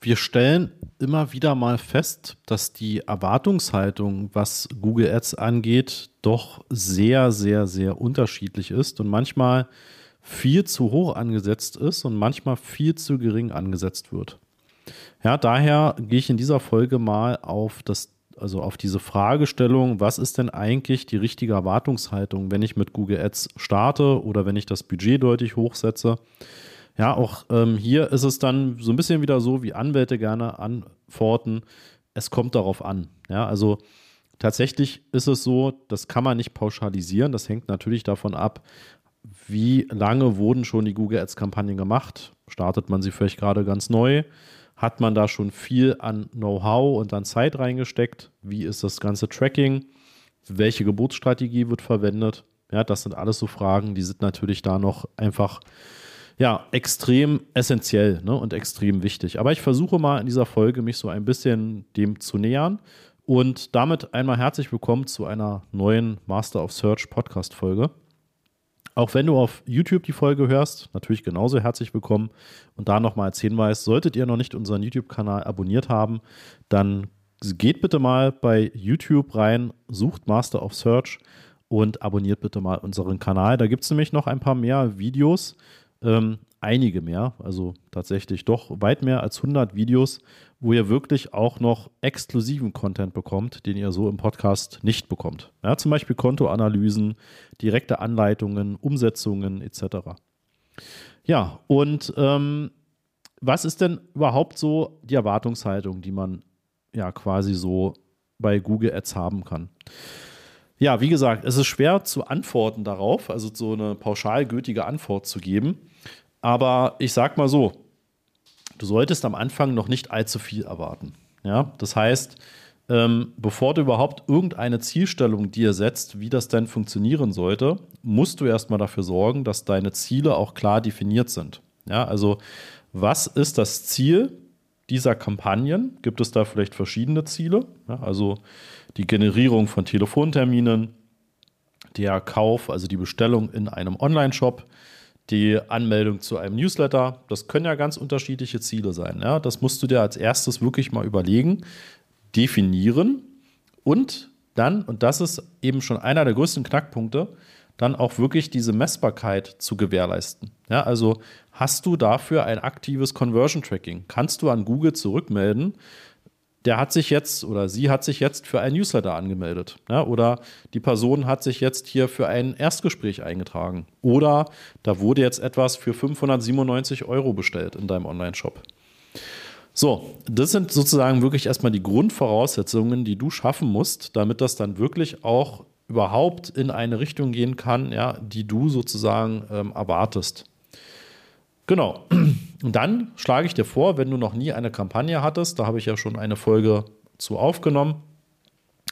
Wir stellen immer wieder mal fest, dass die Erwartungshaltung, was Google Ads angeht, doch sehr, sehr, sehr unterschiedlich ist und manchmal viel zu hoch angesetzt ist und manchmal viel zu gering angesetzt wird. Ja, daher gehe ich in dieser Folge mal auf das, also auf diese Fragestellung, was ist denn eigentlich die richtige Erwartungshaltung, wenn ich mit Google Ads starte oder wenn ich das Budget deutlich hochsetze? Ja, auch ähm, hier ist es dann so ein bisschen wieder so, wie Anwälte gerne antworten. Es kommt darauf an. Ja, also tatsächlich ist es so, das kann man nicht pauschalisieren. Das hängt natürlich davon ab, wie lange wurden schon die Google Ads Kampagnen gemacht? Startet man sie vielleicht gerade ganz neu? Hat man da schon viel an Know-how und an Zeit reingesteckt? Wie ist das ganze Tracking? Welche Geburtsstrategie wird verwendet? Ja, das sind alles so Fragen, die sind natürlich da noch einfach ja, extrem essentiell ne, und extrem wichtig. Aber ich versuche mal in dieser Folge mich so ein bisschen dem zu nähern. Und damit einmal herzlich willkommen zu einer neuen Master of Search Podcast-Folge. Auch wenn du auf YouTube die Folge hörst, natürlich genauso herzlich willkommen. Und da nochmal als Hinweis, solltet ihr noch nicht unseren YouTube-Kanal abonniert haben, dann geht bitte mal bei YouTube rein, sucht Master of Search und abonniert bitte mal unseren Kanal. Da gibt es nämlich noch ein paar mehr Videos ähm, einige mehr, also tatsächlich doch weit mehr als 100 Videos, wo ihr wirklich auch noch exklusiven Content bekommt, den ihr so im Podcast nicht bekommt. Ja, zum Beispiel Kontoanalysen, direkte Anleitungen, Umsetzungen etc. Ja, und ähm, was ist denn überhaupt so die Erwartungshaltung, die man ja quasi so bei Google Ads haben kann? Ja, wie gesagt, es ist schwer zu antworten darauf, also so eine pauschal gültige Antwort zu geben. Aber ich sag mal so, du solltest am Anfang noch nicht allzu viel erwarten. Ja, das heißt, ähm, bevor du überhaupt irgendeine Zielstellung dir setzt, wie das denn funktionieren sollte, musst du erstmal dafür sorgen, dass deine Ziele auch klar definiert sind. Ja, also was ist das Ziel dieser Kampagnen? Gibt es da vielleicht verschiedene Ziele? Ja, also die Generierung von Telefonterminen, der Kauf, also die Bestellung in einem Online-Shop, die Anmeldung zu einem Newsletter. Das können ja ganz unterschiedliche Ziele sein. Ja? Das musst du dir als erstes wirklich mal überlegen, definieren und dann, und das ist eben schon einer der größten Knackpunkte, dann auch wirklich diese Messbarkeit zu gewährleisten. Ja, also hast du dafür ein aktives Conversion Tracking? Kannst du an Google zurückmelden, der hat sich jetzt oder sie hat sich jetzt für ein Newsletter angemeldet. Ja, oder die Person hat sich jetzt hier für ein Erstgespräch eingetragen. Oder da wurde jetzt etwas für 597 Euro bestellt in deinem Online-Shop. So, das sind sozusagen wirklich erstmal die Grundvoraussetzungen, die du schaffen musst, damit das dann wirklich auch überhaupt in eine Richtung gehen kann, ja, die du sozusagen ähm, erwartest. Genau. Und dann schlage ich dir vor, wenn du noch nie eine Kampagne hattest, da habe ich ja schon eine Folge zu aufgenommen,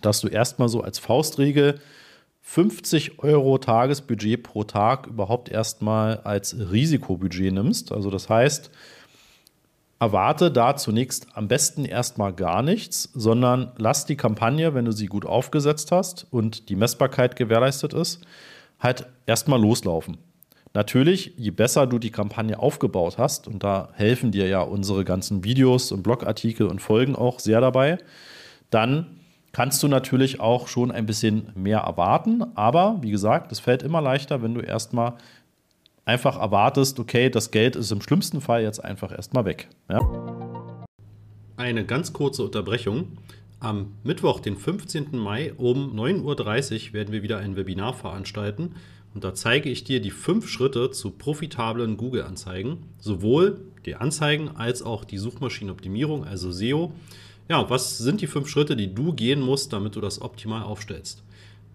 dass du erstmal so als Faustregel 50 Euro Tagesbudget pro Tag überhaupt erstmal als Risikobudget nimmst. Also das heißt, erwarte da zunächst am besten erstmal gar nichts, sondern lass die Kampagne, wenn du sie gut aufgesetzt hast und die Messbarkeit gewährleistet ist, halt erstmal loslaufen. Natürlich, je besser du die Kampagne aufgebaut hast, und da helfen dir ja unsere ganzen Videos und Blogartikel und Folgen auch sehr dabei, dann kannst du natürlich auch schon ein bisschen mehr erwarten. Aber wie gesagt, es fällt immer leichter, wenn du erstmal einfach erwartest, okay, das Geld ist im schlimmsten Fall jetzt einfach erstmal weg. Ja? Eine ganz kurze Unterbrechung. Am Mittwoch, den 15. Mai um 9.30 Uhr werden wir wieder ein Webinar veranstalten und da zeige ich dir die fünf Schritte zu profitablen Google-Anzeigen, sowohl die Anzeigen als auch die Suchmaschinenoptimierung, also SEO. Ja, was sind die fünf Schritte, die du gehen musst, damit du das optimal aufstellst?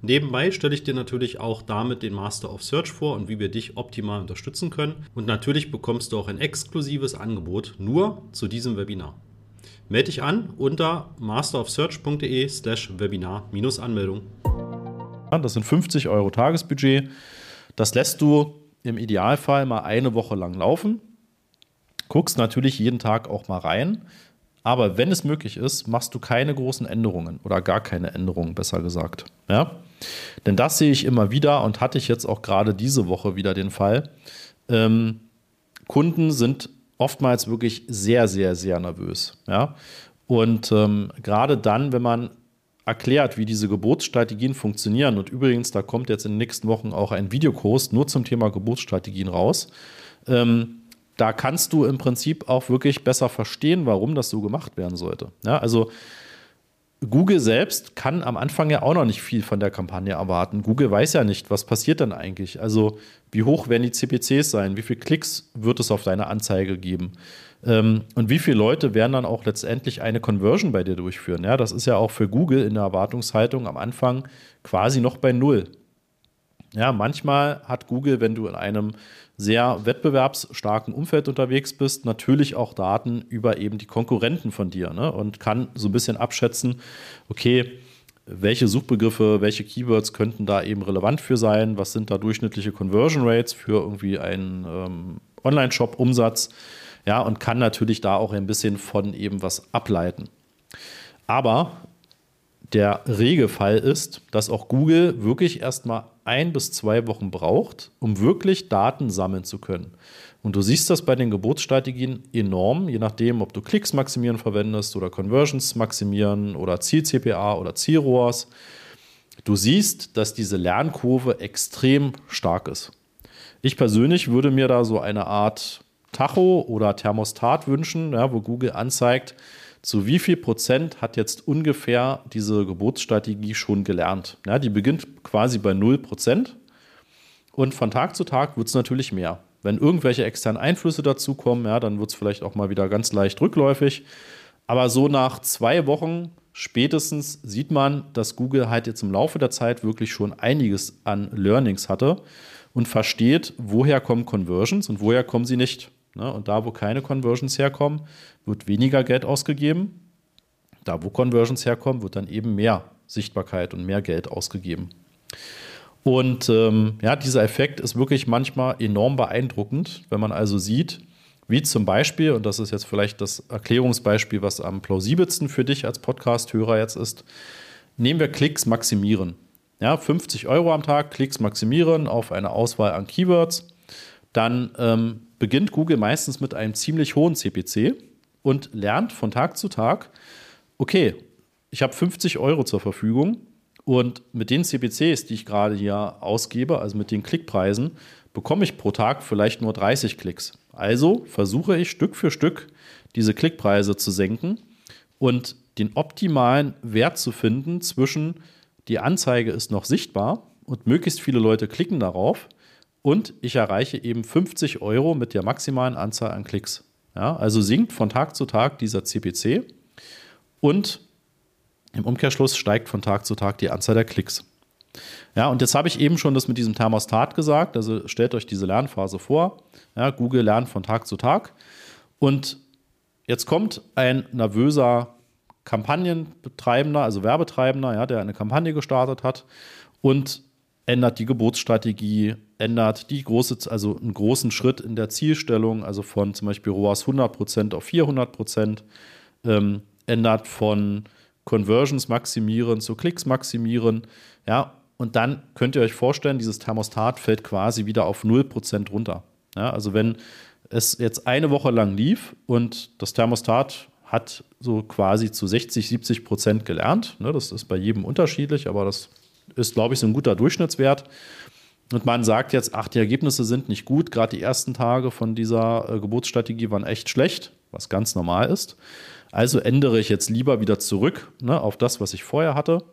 Nebenbei stelle ich dir natürlich auch damit den Master of Search vor und wie wir dich optimal unterstützen können. Und natürlich bekommst du auch ein exklusives Angebot nur zu diesem Webinar. Melde dich an unter masterofsearch.de slash Webinar-Anmeldung. Das sind 50 Euro Tagesbudget. Das lässt du im Idealfall mal eine Woche lang laufen. Guckst natürlich jeden Tag auch mal rein. Aber wenn es möglich ist, machst du keine großen Änderungen oder gar keine Änderungen, besser gesagt. Ja? Denn das sehe ich immer wieder und hatte ich jetzt auch gerade diese Woche wieder den Fall. Ähm, Kunden sind oftmals wirklich sehr, sehr, sehr nervös. Ja? Und ähm, gerade dann, wenn man erklärt, wie diese Geburtsstrategien funktionieren, und übrigens, da kommt jetzt in den nächsten Wochen auch ein Videokurs nur zum Thema Geburtsstrategien raus, ähm, da kannst du im Prinzip auch wirklich besser verstehen, warum das so gemacht werden sollte. Ja, also Google selbst kann am Anfang ja auch noch nicht viel von der Kampagne erwarten. Google weiß ja nicht, was passiert denn eigentlich. Also wie hoch werden die CPCs sein? Wie viele Klicks wird es auf deine Anzeige geben? Ähm, und wie viele Leute werden dann auch letztendlich eine Conversion bei dir durchführen? Ja, das ist ja auch für Google in der Erwartungshaltung am Anfang quasi noch bei Null. Ja, manchmal hat Google, wenn du in einem sehr wettbewerbsstarken Umfeld unterwegs bist, natürlich auch Daten über eben die Konkurrenten von dir ne? und kann so ein bisschen abschätzen, okay, welche Suchbegriffe, welche Keywords könnten da eben relevant für sein, was sind da durchschnittliche Conversion Rates für irgendwie einen ähm, Online-Shop-Umsatz, ja, und kann natürlich da auch ein bisschen von eben was ableiten. Aber der Regelfall ist, dass auch Google wirklich erstmal ein bis zwei Wochen braucht, um wirklich Daten sammeln zu können. Und du siehst das bei den Geburtsstrategien enorm, je nachdem, ob du Klicks maximieren verwendest oder Conversions maximieren oder Ziel-CPA oder Ziel-ROAS. Du siehst, dass diese Lernkurve extrem stark ist. Ich persönlich würde mir da so eine Art Tacho oder Thermostat wünschen, ja, wo Google anzeigt, zu wie viel Prozent hat jetzt ungefähr diese Geburtsstrategie schon gelernt. Ja, die beginnt quasi bei 0 Prozent und von Tag zu Tag wird es natürlich mehr. Wenn irgendwelche externen Einflüsse dazukommen, ja, dann wird es vielleicht auch mal wieder ganz leicht rückläufig. Aber so nach zwei Wochen spätestens sieht man, dass Google halt jetzt im Laufe der Zeit wirklich schon einiges an Learnings hatte und versteht, woher kommen Conversions und woher kommen sie nicht. Ne? Und da, wo keine Conversions herkommen, wird weniger Geld ausgegeben. Da, wo Conversions herkommen, wird dann eben mehr Sichtbarkeit und mehr Geld ausgegeben. Und ähm, ja, dieser Effekt ist wirklich manchmal enorm beeindruckend, wenn man also sieht, wie zum Beispiel, und das ist jetzt vielleicht das Erklärungsbeispiel, was am plausibelsten für dich als Podcast-Hörer jetzt ist, nehmen wir Klicks maximieren. Ja, 50 Euro am Tag, Klicks maximieren auf eine Auswahl an Keywords. Dann ähm, beginnt Google meistens mit einem ziemlich hohen CPC und lernt von Tag zu Tag, okay, ich habe 50 Euro zur Verfügung und mit den CPCs, die ich gerade hier ausgebe, also mit den Klickpreisen, bekomme ich pro Tag vielleicht nur 30 Klicks. Also versuche ich Stück für Stück diese Klickpreise zu senken und den optimalen Wert zu finden zwischen die Anzeige ist noch sichtbar und möglichst viele Leute klicken darauf und ich erreiche eben 50 Euro mit der maximalen Anzahl an Klicks. Ja, also sinkt von Tag zu Tag dieser CPC und im Umkehrschluss steigt von Tag zu Tag die Anzahl der Klicks. Ja, und jetzt habe ich eben schon das mit diesem Thermostat gesagt. Also stellt euch diese Lernphase vor. Ja, Google lernt von Tag zu Tag. Und jetzt kommt ein nervöser Kampagnenbetreibender, also Werbetreibender, ja, der eine Kampagne gestartet hat und ändert die Geburtsstrategie, ändert die große, also einen großen Schritt in der Zielstellung, also von zum Beispiel ROAS 100% auf 400%, ähm, ändert von Conversions maximieren zu Klicks maximieren, ja, und dann könnt ihr euch vorstellen, dieses Thermostat fällt quasi wieder auf 0% runter. Ja, also wenn es jetzt eine Woche lang lief und das Thermostat hat so quasi zu 60, 70 Prozent gelernt. Ne, das ist bei jedem unterschiedlich, aber das ist, glaube ich, so ein guter Durchschnittswert. Und man sagt jetzt, ach, die Ergebnisse sind nicht gut. Gerade die ersten Tage von dieser äh, Geburtsstrategie waren echt schlecht, was ganz normal ist. Also ändere ich jetzt lieber wieder zurück ne, auf das, was ich vorher hatte.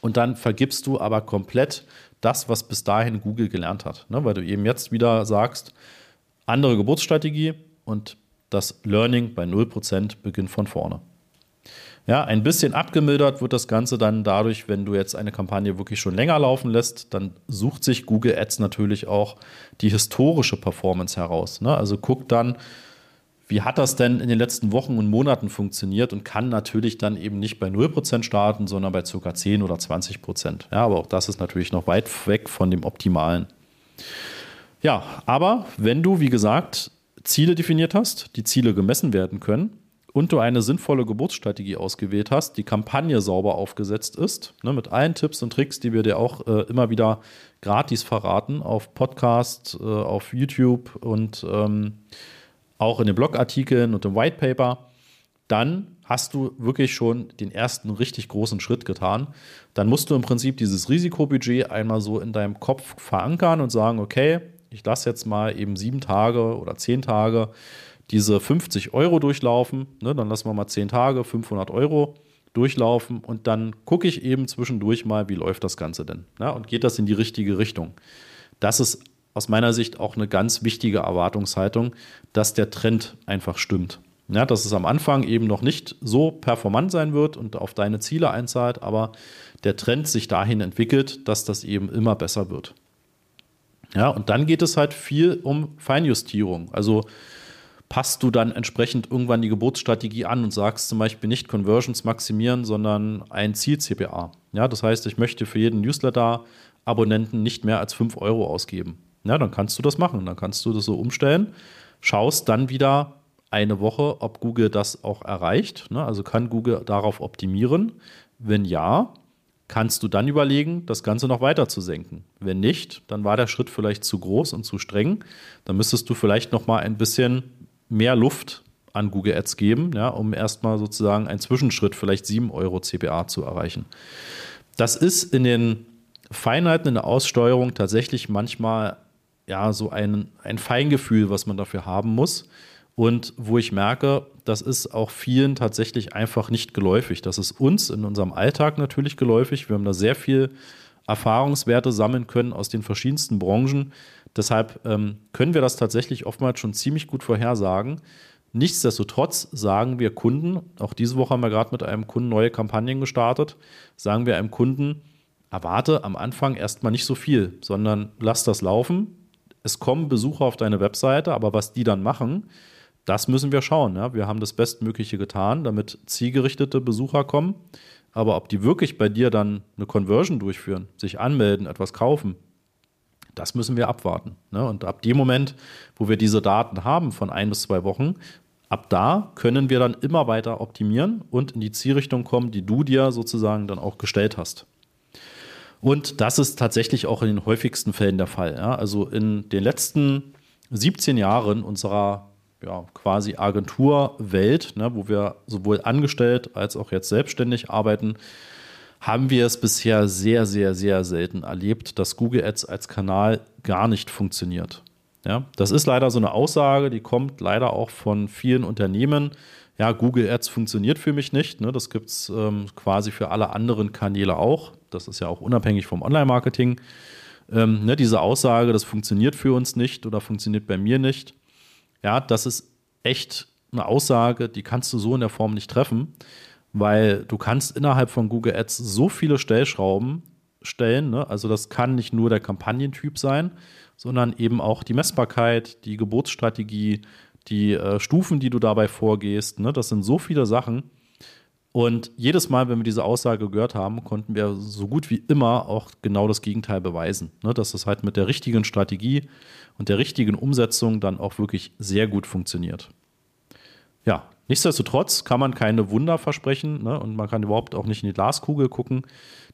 Und dann vergibst du aber komplett das, was bis dahin Google gelernt hat. Ne, weil du eben jetzt wieder sagst, andere Geburtsstrategie und das Learning bei 0% beginnt von vorne. Ja, ein bisschen abgemildert wird das Ganze dann dadurch, wenn du jetzt eine Kampagne wirklich schon länger laufen lässt, dann sucht sich Google Ads natürlich auch die historische Performance heraus. Ne? Also guckt dann, wie hat das denn in den letzten Wochen und Monaten funktioniert und kann natürlich dann eben nicht bei 0% starten, sondern bei ca. 10 oder 20%. Ja, aber auch das ist natürlich noch weit weg von dem Optimalen. Ja, aber wenn du, wie gesagt, Ziele definiert hast, die Ziele gemessen werden können, und du eine sinnvolle Geburtsstrategie ausgewählt hast, die Kampagne sauber aufgesetzt ist, ne, mit allen Tipps und Tricks, die wir dir auch äh, immer wieder gratis verraten auf Podcast, äh, auf YouTube und ähm, auch in den Blogartikeln und im White Paper, dann hast du wirklich schon den ersten richtig großen Schritt getan. Dann musst du im Prinzip dieses Risikobudget einmal so in deinem Kopf verankern und sagen, okay, ich lasse jetzt mal eben sieben Tage oder zehn Tage diese 50 Euro durchlaufen. Ne, dann lassen wir mal zehn Tage, 500 Euro durchlaufen und dann gucke ich eben zwischendurch mal, wie läuft das Ganze denn? Ja, und geht das in die richtige Richtung? Das ist aus meiner Sicht auch eine ganz wichtige Erwartungshaltung, dass der Trend einfach stimmt. Ja, dass es am Anfang eben noch nicht so performant sein wird und auf deine Ziele einzahlt, aber der Trend sich dahin entwickelt, dass das eben immer besser wird. Ja, und dann geht es halt viel um Feinjustierung. Also passt du dann entsprechend irgendwann die Geburtsstrategie an und sagst zum Beispiel nicht Conversions maximieren, sondern ein Ziel-CPA. Ja, das heißt, ich möchte für jeden Newsletter-Abonnenten nicht mehr als 5 Euro ausgeben. Ja, dann kannst du das machen. Dann kannst du das so umstellen, schaust dann wieder eine Woche, ob Google das auch erreicht. Ne? Also kann Google darauf optimieren? Wenn ja, kannst du dann überlegen, das Ganze noch weiter zu senken. Wenn nicht, dann war der Schritt vielleicht zu groß und zu streng. Dann müsstest du vielleicht noch mal ein bisschen mehr Luft an Google Ads geben, ja, um erstmal sozusagen einen Zwischenschritt, vielleicht 7 Euro CPA zu erreichen. Das ist in den Feinheiten in der Aussteuerung tatsächlich manchmal ja so ein, ein Feingefühl, was man dafür haben muss und wo ich merke, das ist auch vielen tatsächlich einfach nicht geläufig. Das ist uns in unserem Alltag natürlich geläufig. Wir haben da sehr viel Erfahrungswerte sammeln können aus den verschiedensten Branchen. Deshalb ähm, können wir das tatsächlich oftmals schon ziemlich gut vorhersagen. Nichtsdestotrotz sagen wir Kunden, auch diese Woche haben wir gerade mit einem Kunden neue Kampagnen gestartet, sagen wir einem Kunden, erwarte am Anfang erstmal nicht so viel, sondern lass das laufen. Es kommen Besucher auf deine Webseite, aber was die dann machen, das müssen wir schauen. Ja? Wir haben das Bestmögliche getan, damit zielgerichtete Besucher kommen. Aber ob die wirklich bei dir dann eine Conversion durchführen, sich anmelden, etwas kaufen, das müssen wir abwarten. Ne? Und ab dem Moment, wo wir diese Daten haben von ein bis zwei Wochen, ab da können wir dann immer weiter optimieren und in die Zielrichtung kommen, die du dir sozusagen dann auch gestellt hast. Und das ist tatsächlich auch in den häufigsten Fällen der Fall. Ja? Also in den letzten 17 Jahren unserer ja, quasi Agenturwelt, ne, wo wir sowohl angestellt als auch jetzt selbstständig arbeiten, haben wir es bisher sehr, sehr, sehr selten erlebt, dass Google Ads als Kanal gar nicht funktioniert. Ja, das ist leider so eine Aussage, die kommt leider auch von vielen Unternehmen. Ja, Google Ads funktioniert für mich nicht. Ne? Das gibt es ähm, quasi für alle anderen Kanäle auch. Das ist ja auch unabhängig vom Online-Marketing. Ähm, ne, diese Aussage, das funktioniert für uns nicht oder funktioniert bei mir nicht ja, das ist echt eine Aussage, die kannst du so in der Form nicht treffen, weil du kannst innerhalb von Google Ads so viele Stellschrauben stellen. Ne? Also das kann nicht nur der Kampagnentyp sein, sondern eben auch die Messbarkeit, die Geburtsstrategie, die äh, Stufen, die du dabei vorgehst. Ne? Das sind so viele Sachen. Und jedes Mal, wenn wir diese Aussage gehört haben, konnten wir so gut wie immer auch genau das Gegenteil beweisen. Ne? Dass das halt mit der richtigen Strategie und der richtigen Umsetzung dann auch wirklich sehr gut funktioniert. Ja, nichtsdestotrotz kann man keine Wunder versprechen ne? und man kann überhaupt auch nicht in die Glaskugel gucken.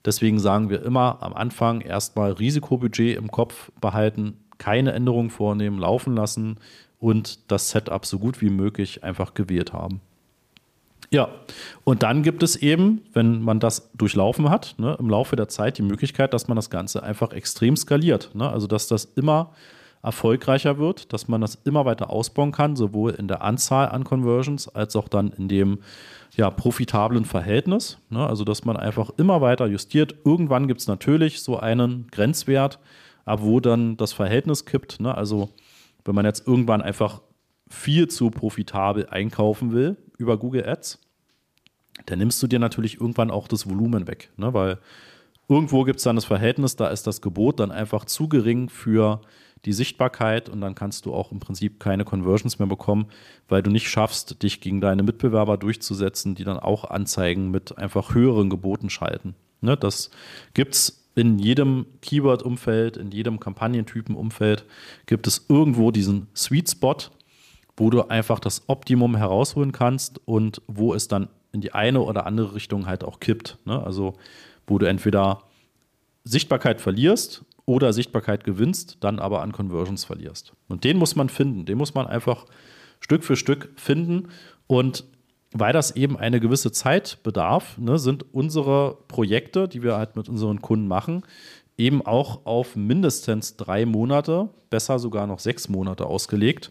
Deswegen sagen wir immer am Anfang erstmal Risikobudget im Kopf behalten, keine Änderungen vornehmen, laufen lassen und das Setup so gut wie möglich einfach gewählt haben. Ja, und dann gibt es eben, wenn man das durchlaufen hat, ne, im Laufe der Zeit die Möglichkeit, dass man das Ganze einfach extrem skaliert. Ne? Also, dass das immer erfolgreicher wird, dass man das immer weiter ausbauen kann, sowohl in der Anzahl an Conversions als auch dann in dem ja, profitablen Verhältnis. Ne? Also, dass man einfach immer weiter justiert. Irgendwann gibt es natürlich so einen Grenzwert, ab wo dann das Verhältnis kippt. Ne? Also, wenn man jetzt irgendwann einfach viel zu profitabel einkaufen will über Google Ads, dann nimmst du dir natürlich irgendwann auch das Volumen weg. Ne? Weil irgendwo gibt es dann das Verhältnis, da ist das Gebot dann einfach zu gering für die Sichtbarkeit und dann kannst du auch im Prinzip keine Conversions mehr bekommen, weil du nicht schaffst, dich gegen deine Mitbewerber durchzusetzen, die dann auch Anzeigen mit einfach höheren Geboten schalten. Ne? Das gibt es in jedem Keyword-Umfeld, in jedem Kampagnentypen-Umfeld gibt es irgendwo diesen Sweet Spot, wo du einfach das Optimum herausholen kannst und wo es dann in die eine oder andere Richtung halt auch kippt. Ne? Also wo du entweder Sichtbarkeit verlierst oder Sichtbarkeit gewinnst, dann aber an Conversions verlierst. Und den muss man finden, den muss man einfach Stück für Stück finden. Und weil das eben eine gewisse Zeit bedarf, ne, sind unsere Projekte, die wir halt mit unseren Kunden machen, eben auch auf mindestens drei Monate, besser sogar noch sechs Monate ausgelegt.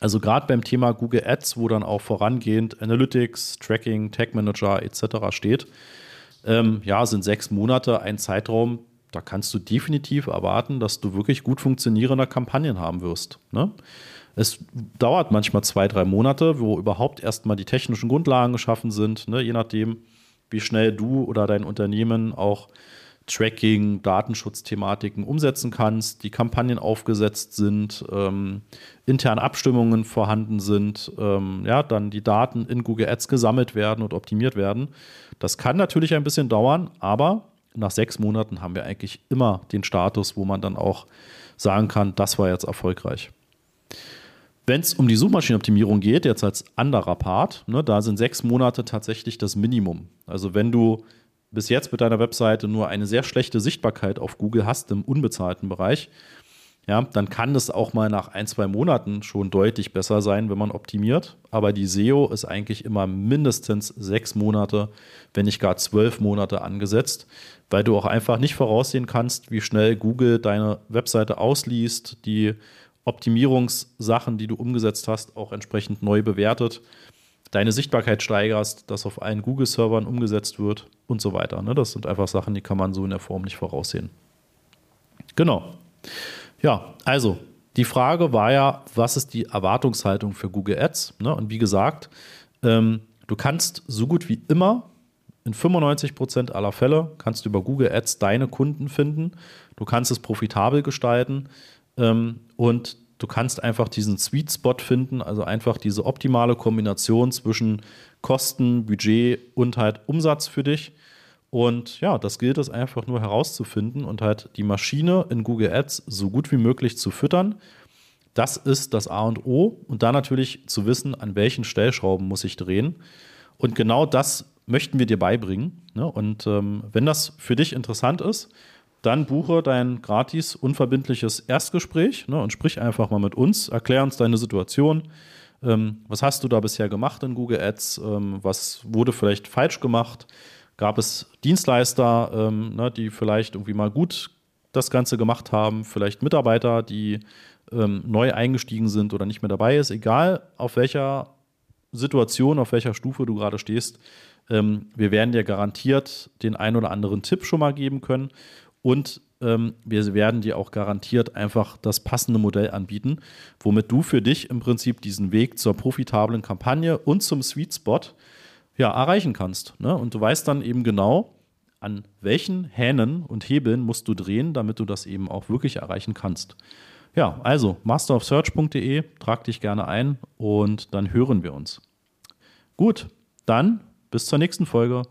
Also gerade beim Thema Google Ads, wo dann auch vorangehend Analytics, Tracking, Tag Manager etc. steht, ähm, ja, sind sechs Monate ein Zeitraum, da kannst du definitiv erwarten, dass du wirklich gut funktionierende Kampagnen haben wirst. Ne? Es dauert manchmal zwei, drei Monate, wo überhaupt erstmal die technischen Grundlagen geschaffen sind, ne? je nachdem, wie schnell du oder dein Unternehmen auch Tracking, Datenschutzthematiken umsetzen kannst, die Kampagnen aufgesetzt sind, ähm, interne Abstimmungen vorhanden sind, ähm, ja, dann die Daten in Google Ads gesammelt werden und optimiert werden. Das kann natürlich ein bisschen dauern, aber nach sechs Monaten haben wir eigentlich immer den Status, wo man dann auch sagen kann, das war jetzt erfolgreich. Wenn es um die Suchmaschinenoptimierung geht, jetzt als anderer Part, ne, da sind sechs Monate tatsächlich das Minimum. Also wenn du bis jetzt mit deiner Webseite nur eine sehr schlechte Sichtbarkeit auf Google hast im unbezahlten Bereich, ja, dann kann das auch mal nach ein, zwei Monaten schon deutlich besser sein, wenn man optimiert. Aber die SEO ist eigentlich immer mindestens sechs Monate, wenn nicht gar zwölf Monate angesetzt, weil du auch einfach nicht voraussehen kannst, wie schnell Google deine Webseite ausliest, die Optimierungssachen, die du umgesetzt hast, auch entsprechend neu bewertet, deine Sichtbarkeit steigerst, das auf allen Google-Servern umgesetzt wird und so weiter. Ne? Das sind einfach Sachen, die kann man so in der Form nicht voraussehen. Genau. Ja, also die Frage war ja, was ist die Erwartungshaltung für Google Ads? Ne? Und wie gesagt, ähm, du kannst so gut wie immer in 95 Prozent aller Fälle kannst du über Google Ads deine Kunden finden. Du kannst es profitabel gestalten ähm, und du kannst einfach diesen Sweet Spot finden, also einfach diese optimale Kombination zwischen Kosten, Budget und halt Umsatz für dich. Und ja, das gilt es einfach nur herauszufinden und halt die Maschine in Google Ads so gut wie möglich zu füttern. Das ist das A und O. Und dann natürlich zu wissen, an welchen Stellschrauben muss ich drehen. Und genau das möchten wir dir beibringen. Ne? Und ähm, wenn das für dich interessant ist, dann buche dein gratis, unverbindliches Erstgespräch ne? und sprich einfach mal mit uns, erklär uns deine Situation. Ähm, was hast du da bisher gemacht in Google Ads? Ähm, was wurde vielleicht falsch gemacht? Gab es Dienstleister, ähm, ne, die vielleicht irgendwie mal gut das Ganze gemacht haben? Vielleicht Mitarbeiter, die ähm, neu eingestiegen sind oder nicht mehr dabei ist? Egal auf welcher Situation, auf welcher Stufe du gerade stehst, ähm, wir werden dir garantiert den ein oder anderen Tipp schon mal geben können und ähm, wir werden dir auch garantiert einfach das passende Modell anbieten, womit du für dich im Prinzip diesen Weg zur profitablen Kampagne und zum Sweet Spot ja, erreichen kannst. Ne? Und du weißt dann eben genau, an welchen Hähnen und Hebeln musst du drehen, damit du das eben auch wirklich erreichen kannst. Ja, also masterofsearch.de, trag dich gerne ein und dann hören wir uns. Gut, dann bis zur nächsten Folge.